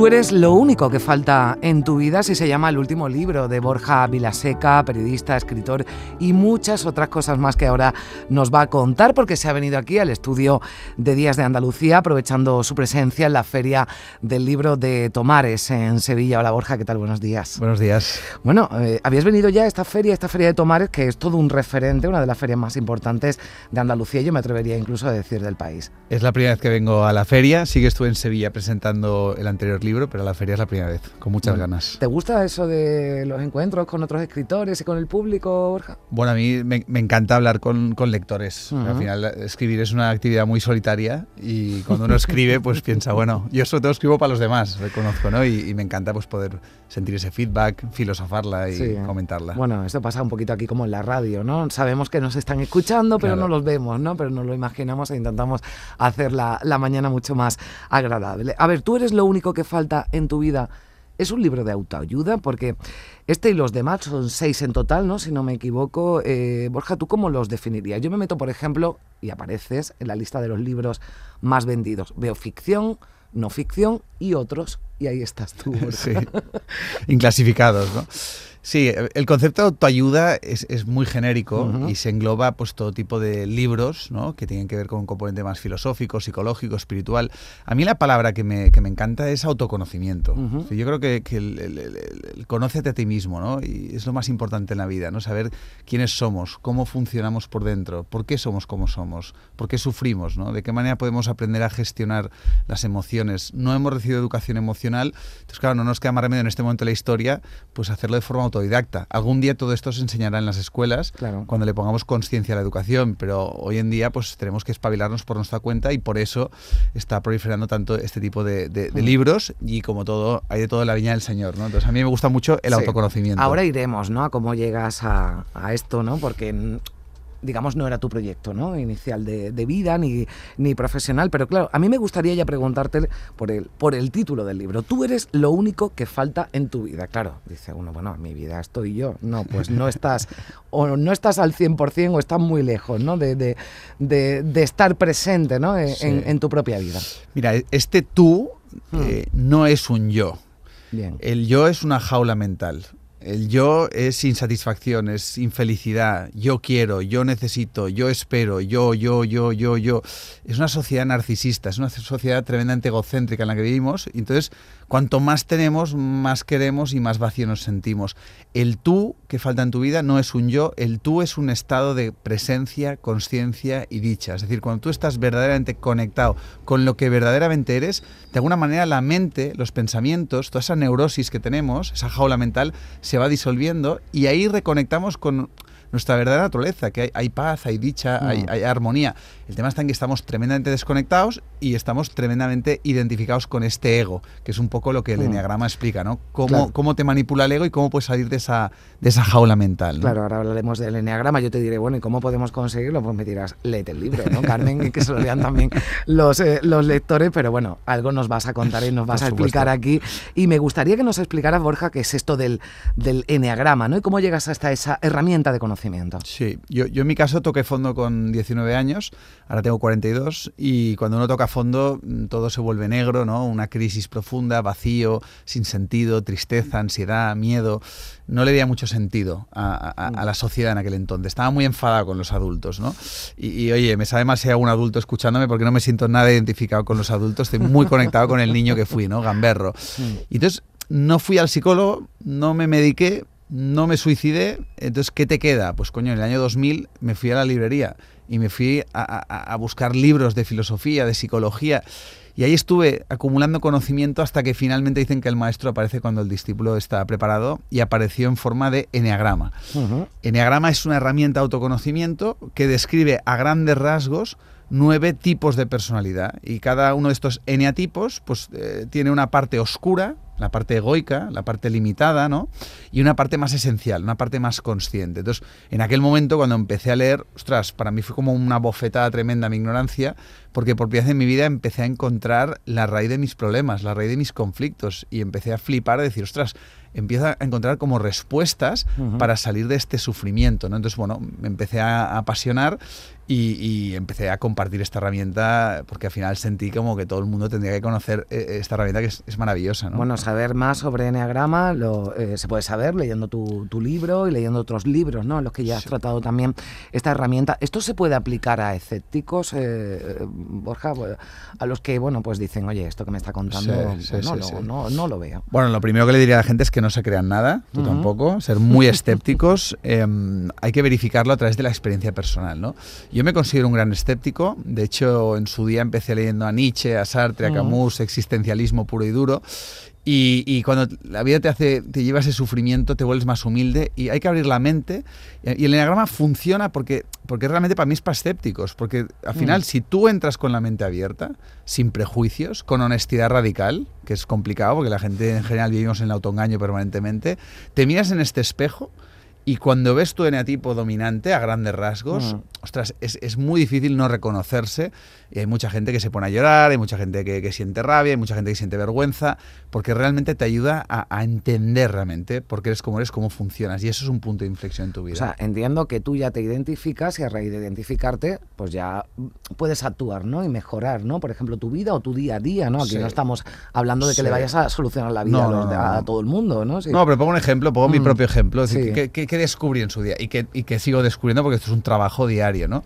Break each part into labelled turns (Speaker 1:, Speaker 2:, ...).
Speaker 1: Tú eres lo único que falta en tu vida si se llama el último libro de Borja Vilaseca, periodista, escritor y muchas otras cosas más que ahora nos va a contar porque se ha venido aquí al estudio de Días de Andalucía aprovechando su presencia en la feria del libro de Tomares en Sevilla. Hola Borja, ¿qué tal? Buenos días.
Speaker 2: Buenos días.
Speaker 1: Bueno, eh, habías venido ya a esta feria, esta feria de Tomares que es todo un referente, una de las ferias más importantes de Andalucía, yo me atrevería incluso a decir del país.
Speaker 2: Es la primera vez que vengo a la feria, sí que estuve en Sevilla presentando el anterior libro libro, pero la feria es la primera vez, con muchas ganas.
Speaker 1: ¿Te gusta eso de los encuentros con otros escritores y con el público, Borja?
Speaker 2: Bueno, a mí me, encanta hablar con, con lectores. Al final, escribir es una actividad muy solitaria y cuando uno escribe, pues piensa, bueno, yo sobre todo escribo para los demás, reconozco, ¿no? Y, me encanta pues poder sentir ese feedback, filosofarla y comentarla.
Speaker 1: Bueno, esto pasa un poquito aquí como en la radio, ¿no? Sabemos que nos están escuchando, pero no los vemos, ¿no? Pero nos lo imaginamos e intentamos hacer la, la mañana mucho más agradable. A ver, tú eres lo único que falta falta en tu vida es un libro de autoayuda, porque este y los demás son seis en total, ¿no? Si no me equivoco. Eh, Borja, ¿tú cómo los definirías? Yo me meto, por ejemplo, y apareces en la lista de los libros más vendidos. Veo ficción, no ficción y otros, y ahí estás tú.
Speaker 2: Sí, inclasificados, ¿no? Sí, el concepto de autoayuda es, es muy genérico y se engloba pues todo tipo de libros ¿no? que tienen que ver con un componente más filosófico, psicológico, espiritual. A mí la palabra que me, que me encanta es autoconocimiento. Yo creo que, que el, el, conócete a ti mismo ¿no? y es lo más importante en la vida, ¿no? saber quiénes somos, cómo funcionamos por dentro, por qué somos como somos, por qué sufrimos, ¿no? de qué manera podemos aprender a gestionar las emociones. No hemos recibido educación emocional, entonces claro, no nos queda más remedio en este momento de la historia pues hacerlo de forma autodidacta. Algún día todo esto se enseñará en las escuelas cuando le pongamos conciencia a la educación, pero hoy en día pues tenemos que espabilarnos por nuestra cuenta y por eso está proliferando tanto este tipo de, mm. libros y como todo, hay de todo la viña del Señor, ¿no? Entonces a mí me gusta mucho el autoconocimiento.
Speaker 1: Ahora iremos, ¿no? A cómo llegas a, a esto, ¿no? Porque digamos, no era tu proyecto ¿no? inicial de, vida ni, ni, profesional. Pero claro, a mí me gustaría ya preguntarte por el, por el título del libro. Tú eres lo único que falta en tu vida. Claro, dice uno, bueno, en mi vida estoy yo. No, pues no estás, o no estás al 100% o estás muy lejos ¿no? de, de, de, estar presente ¿no? En, tu propia vida.
Speaker 2: Mira, este tú hmm. eh, no es un yo. Bien. El yo es una jaula mental. El yo es insatisfacción, es infelicidad, yo quiero, yo necesito, yo espero, yo, yo, yo, yo, yo. Es una sociedad narcisista, es una sociedad tremendamente egocéntrica en la que vivimos. Entonces, cuanto más tenemos, más queremos y más vacío nos sentimos. El tú que falta en tu vida no es un yo, el tú es un estado de presencia, conciencia y dicha. Es decir, cuando tú estás verdaderamente conectado con lo que verdaderamente eres, de alguna manera la mente, los pensamientos, toda esa neurosis que tenemos, esa jaula mental, se va disolviendo y ahí reconectamos con nuestra verdadera naturaleza, que hay, paz, hay dicha, hay, mm. hay, armonía. El tema está en que estamos tremendamente desconectados y estamos tremendamente identificados con este ego, que es un poco lo que el mm. enneagrama explica, ¿no? Cómo, cómo te manipula el ego y cómo puedes salir de esa, de esa jaula mental.
Speaker 1: Claro, ahora hablaremos del enneagrama. Yo te diré, bueno, ¿y cómo podemos conseguirlo? Pues me dirás, léete el libro, ¿no, Carmen? y que se lo lean también los, eh, los lectores, pero bueno, algo nos vas a contar y nos vas a explicar aquí. Y me gustaría que nos explicaras, Borja, qué es esto del, del enneagrama, ¿no? Y cómo llegas hasta esa herramienta de conocimiento.
Speaker 2: Sí, yo, yo en mi caso toqué fondo con 19 años, ahora tengo 42, y cuando uno toca fondo mm, todo se vuelve negro, ¿no? Una crisis profunda, vacío, sin sentido, tristeza, ansiedad, miedo. No le veía mucho sentido a, la sociedad en aquel entonces. Estaba muy enfadado con los adultos, ¿no? Y, oye, me sabe más si hay algún adulto escuchándome porque no me siento nada identificado con los adultos. Estoy muy conectado con el niño que fui, ¿no? Gamberro. Y entonces no fui al psicólogo, no me mediqué, no me suicidé, entonces ¿qué te queda? Pues coño, en el año 2000 me fui a la librería y me fui a, buscar libros de filosofía, de psicología, y ahí estuve acumulando conocimiento hasta que finalmente dicen que el maestro aparece cuando el discípulo está preparado y apareció en forma de eneagrama. Eneagrama es una herramienta de autoconocimiento que describe a grandes rasgos nueve tipos de personalidad y cada uno de estos eneatipos pues eh, tiene una parte oscura la parte egoica, la parte limitada, ¿no? Y una parte más esencial, una parte más consciente. Entonces, en aquel momento, cuando empecé a leer, ostras, para mí fue como una bofetada tremenda mi ignorancia, porque por primera vez en mi vida empecé a encontrar la raíz de mis problemas, la raíz de mis conflictos, y empecé a flipar, a decir, ostras, empieza a encontrar como respuestas para salir de este sufrimiento. ¿no? Entonces, bueno, me empecé a apasionar y, empecé a compartir esta herramienta porque al final sentí como que todo el mundo tendría que conocer eh, esta herramienta que es, maravillosa. ¿no?
Speaker 1: Bueno, saber más sobre Enneagrama lo, eh, se puede saber leyendo tu, tu, libro y leyendo otros libros, ¿no? En los que ya has tratado también esta herramienta. ¿Esto se puede aplicar a escépticos, eh, Borja? A los que, bueno, pues dicen, oye, esto que me está contando pues no, no, no, lo veo.
Speaker 2: Bueno, lo primero que le diría a la gente es que no se crean nada, tú tampoco, ser muy escépticos. Em, hay que verificarlo a través de la experiencia personal, ¿no? Yo me considero un gran escéptico, de hecho en su día empecé leyendo a Nietzsche, a Sartre, a Camus, existencialismo puro y duro, y, cuando la vida te hace, te lleva ese sufrimiento, te vuelves más humilde y hay que abrir la mente. Y el enneagrama funciona porque, porque realmente para mí es para escépticos. Porque al final, si tú entras con la mente abierta, sin prejuicios, con honestidad radical, que es complicado porque la gente en general vivimos en el autoengaño permanentemente, te miras en este espejo y cuando ves tu eneatipo dominante a grandes rasgos, mm. ostras, es, es, muy difícil no reconocerse. Y hay mucha gente que se pone a llorar, hay mucha gente que, que siente rabia, hay mucha gente que siente vergüenza, porque realmente te ayuda a, a, entender realmente por qué eres como eres, cómo funcionas. Y eso es un punto de inflexión en tu vida.
Speaker 1: O sea, entiendo que tú ya te identificas y a raíz de identificarte, pues ya puedes actuar, ¿no? Y mejorar, ¿no? Por ejemplo, tu vida o tu día a día, ¿no? Aquí no estamos hablando de que le vayas a solucionar la vida a, todo el mundo, ¿no?
Speaker 2: No, pero pongo un ejemplo, pongo mi mm. propio ejemplo. Es decir, que, que descubrí en su día y que, y que sigo descubriendo porque esto es un trabajo diario, ¿no?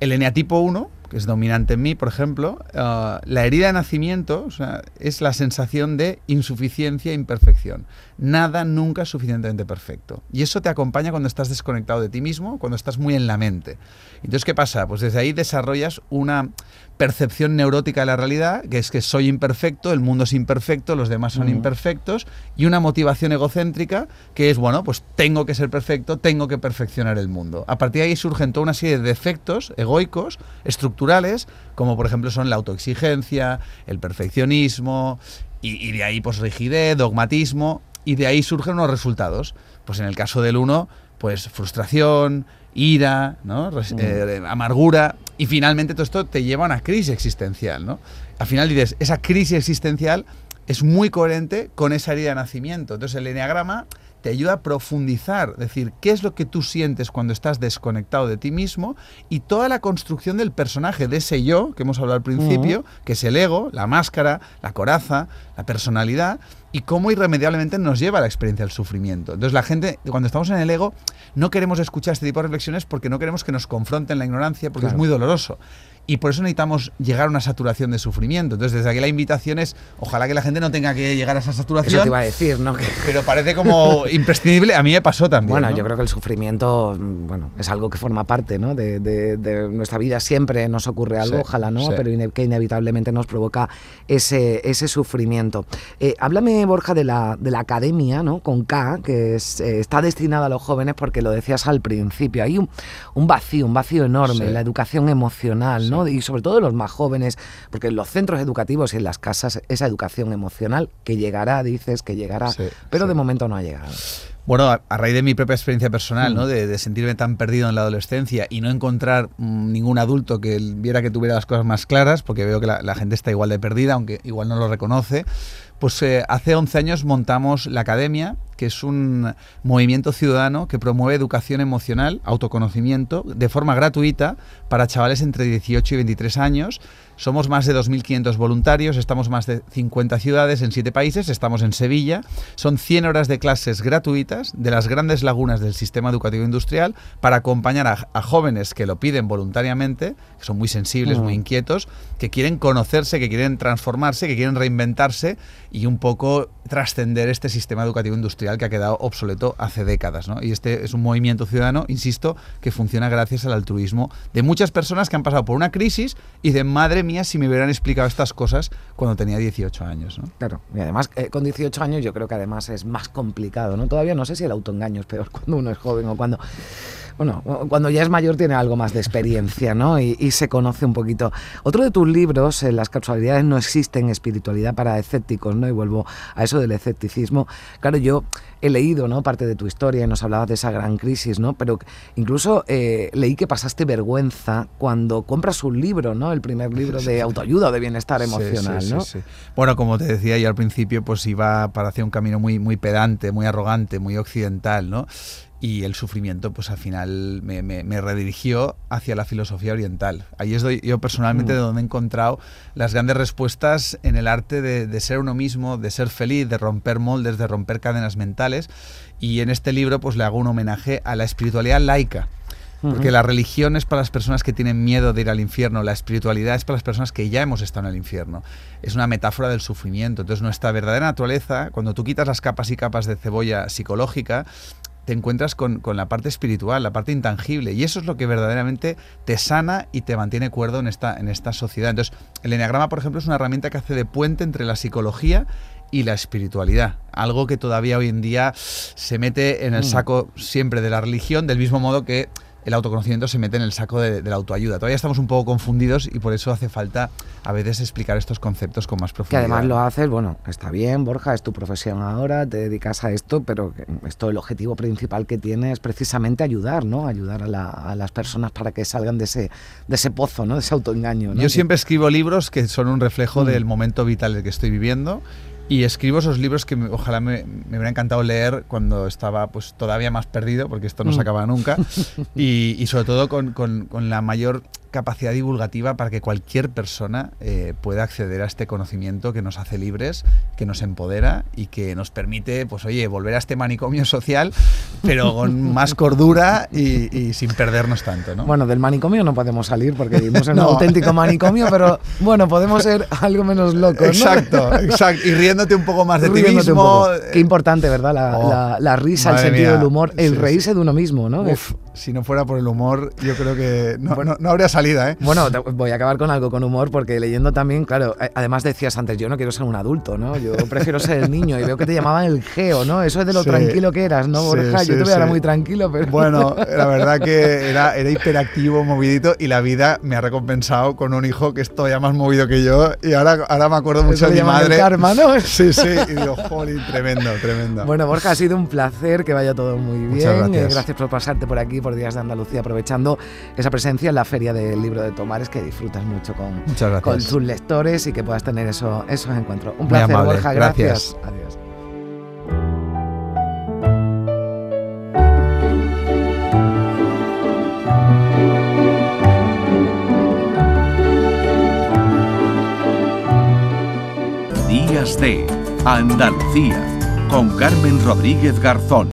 Speaker 2: El eneatipo 1, que es dominante en mí, por ejemplo, uh, la herida de nacimiento o sea, es la sensación de insuficiencia e imperfección. Nada nunca es suficientemente perfecto. Y eso te acompaña cuando estás desconectado de ti mismo, cuando estás muy en la mente. Entonces, ¿qué pasa? Pues desde ahí desarrollas una percepción neurótica de la realidad, que es que soy imperfecto, el mundo es imperfecto, los demás son imperfectos, y una motivación egocéntrica que es, bueno, pues tengo que ser perfecto, tengo que perfeccionar el mundo. A partir de ahí surgen toda una serie de defectos egoicos, estructurales, como por ejemplo son la autoexigencia, el perfeccionismo, y, de ahí pues rigidez, dogmatismo, y de ahí surgen unos resultados. Pues en el caso del uno, pues frustración, ira, ¿no? Eh, amargura, y finalmente todo esto te lleva a una crisis existencial, ¿no? Al final dices, esa crisis existencial es muy coherente con esa herida de nacimiento. Entonces el enneagrama te ayuda a profundizar, es decir, qué es lo que tú sientes cuando estás desconectado de ti mismo y toda la construcción del personaje, de ese yo que hemos hablado al principio, que es el ego, la máscara, la coraza, la personalidad, y cómo irremediablemente nos lleva a la experiencia del sufrimiento. Entonces la gente, cuando estamos en el ego, no queremos escuchar este tipo de reflexiones porque no queremos que nos confronten la ignorancia, porque es muy doloroso y por eso necesitamos llegar a una saturación de sufrimiento. Entonces, desde aquí la invitación es, ojalá que la gente no tenga que llegar a esa saturación.
Speaker 1: Eso te iba a decir, ¿no?
Speaker 2: Pero parece como imprescindible. A mí me pasó también.
Speaker 1: Bueno, yo creo que el sufrimiento, mm, bueno, es algo que forma parte, ¿no? De, de, nuestra vida. Siempre nos ocurre algo, ojalá no, pero que inevitablemente nos provoca ese, ese sufrimiento. Eh, háblame, Borja, de la, de la academia, ¿no? Con K, que es, eh, está destinada a los jóvenes porque lo decías al principio. Hay un, un vacío, un vacío enorme en la educación emocional, ¿no? Y sobre todo los más jóvenes, porque en los centros educativos y en las casas, esa educación emocional que llegará, dices que llegará, pero de momento no ha llegado.
Speaker 2: Bueno, a, raíz de mi propia experiencia personal, ¿no? Mm. De, sentirme tan perdido en la adolescencia y no encontrar mm, ningún adulto que viera que tuviera las cosas más claras, porque veo que la, gente está igual de perdida, aunque igual no lo reconoce, pues eh, hace 11 años montamos la Academia, que es un movimiento ciudadano que promueve educación emocional, autoconocimiento, de forma gratuita para chavales entre 18 y 23 años somos más de 2.500 voluntarios, estamos más de 50 ciudades en 7 países, estamos en Sevilla. Son 100 horas de clases gratuitas de las grandes lagunas del sistema educativo industrial para acompañar a, jóvenes que lo piden voluntariamente, que son muy sensibles, muy mm. inquietos, que quieren conocerse, que quieren transformarse, que quieren reinventarse y un poco trascender este sistema educativo industrial que ha quedado obsoleto hace décadas. Y este es un movimiento ciudadano, insisto, que funciona gracias al altruismo de muchas personas que han pasado por una crisis y de madre mía si me hubieran explicado estas cosas cuando tenía 18 años. ¿no?
Speaker 1: Claro, y además eh, con 18 años yo creo que además es más complicado, ¿no? Todavía no sé si el autoengaño es peor cuando uno es joven o cuando... bueno, cuando ya es mayor tiene algo más de experiencia, ¿no? Y, y se conoce un poquito. Otro de tus libros, eh, Las casualidades no existen, espiritualidad para escépticos, ¿no? Y vuelvo a eso del escepticismo. Claro, yo he leído, ¿no? Parte de tu historia y nos hablabas de esa gran crisis, ¿no? Pero incluso eh, leí que pasaste vergüenza cuando compras un libro, ¿no? El primer libro de autoayuda o de bienestar emocional,
Speaker 2: sí, sí,
Speaker 1: ¿no?
Speaker 2: Sí, bueno, como te decía yo al principio, pues iba para hacer un camino muy, muy pedante, muy arrogante, muy occidental, ¿no? Y el sufrimiento pues al final me, me, me, redirigió hacia la filosofía oriental. Ahí es yo personalmente mm. de donde he encontrado las grandes respuestas en el arte de, de, ser uno mismo, de ser feliz, de romper moldes, de romper cadenas mentales y en este libro pues le hago un homenaje a la espiritualidad laica. Porque la religión es para las personas que tienen miedo de ir al infierno, la espiritualidad es para las personas que ya hemos estado en el infierno. Es una metáfora del sufrimiento. Entonces nuestra verdadera naturaleza, cuando tú quitas las capas y capas de cebolla psicológica, te encuentras con, con, la parte espiritual, la parte intangible. Y eso es lo que verdaderamente te sana y te mantiene cuerdo en esta, en esta sociedad. Entonces, el enneagrama, por ejemplo, es una herramienta que hace de puente entre la psicología y la espiritualidad. Algo que todavía hoy en día se mete en el saco siempre de la religión, del mismo modo que el autoconocimiento se mete en el saco de, de, la autoayuda. Todavía estamos un poco confundidos y por eso hace falta a veces explicar estos conceptos con más profundidad.
Speaker 1: Que además lo haces, bueno, está bien, Borja, es tu profesión ahora, te dedicas a esto, pero esto el objetivo principal que tiene es precisamente ayudar, ¿no? Ayudar a, la, a las personas para que salgan de ese, de ese pozo, ¿no? De ese autoengaño. ¿no?
Speaker 2: Yo siempre escribo libros que son un reflejo mm. del momento vital que estoy viviendo y escribo esos libros que me, ojalá me, me, hubiera encantado leer cuando estaba pues todavía más perdido, porque esto no se acaba nunca, y, y sobre todo con, con, con, la mayor capacidad divulgativa para que cualquier persona eh, pueda acceder a este conocimiento que nos hace libres, que nos empodera y que nos permite, pues oye, volver a este manicomio social, pero con más cordura y, y sin perdernos tanto, ¿no?
Speaker 1: Bueno, del manicomio no podemos salir porque vivimos en no. un auténtico manicomio, pero bueno, podemos ser algo menos locos, ¿no?
Speaker 2: Exacto, exacto. Y riéndote un poco más de ti mismo.
Speaker 1: Qué importante, ¿verdad? La, oh, la, la risa, el sentido mía. del humor, el sí, reírse sí. de uno mismo, ¿no?
Speaker 2: Uf, si no fuera por el humor, yo creo que no, bueno, no, no habría salida, ¿eh?
Speaker 1: Bueno, voy a acabar con algo con humor, porque leyendo también, claro, además decías antes, yo no quiero ser un adulto, ¿no? Yo prefiero ser el niño y veo que te llamaban el geo, ¿no? Eso es de lo sí, tranquilo que eras, ¿no, Borja? Sí, yo te veo ahora muy tranquilo, pero...
Speaker 2: Bueno, la verdad que era, era hiperactivo, movidito, y la vida me ha recompensado con un hijo que es todavía más movido que yo, y ahora, ahora me acuerdo mucho de mi madre.
Speaker 1: Karma, ¿no?
Speaker 2: Sí, sí, y digo, jolín, tremendo, tremendo.
Speaker 1: Bueno, Borja, ha sido un placer, que vaya todo muy bien.
Speaker 2: Muchas gracias.
Speaker 1: gracias por pasarte por aquí, por Días de Andalucía, aprovechando esa presencia en la Feria del Libro de Tomares, que disfrutas mucho con, con tus lectores y que puedas tener eso, esos encuentros. Un placer, Borja, gracias. gracias. Adiós.
Speaker 3: Días de Andalucía con Carmen Rodríguez Garzón.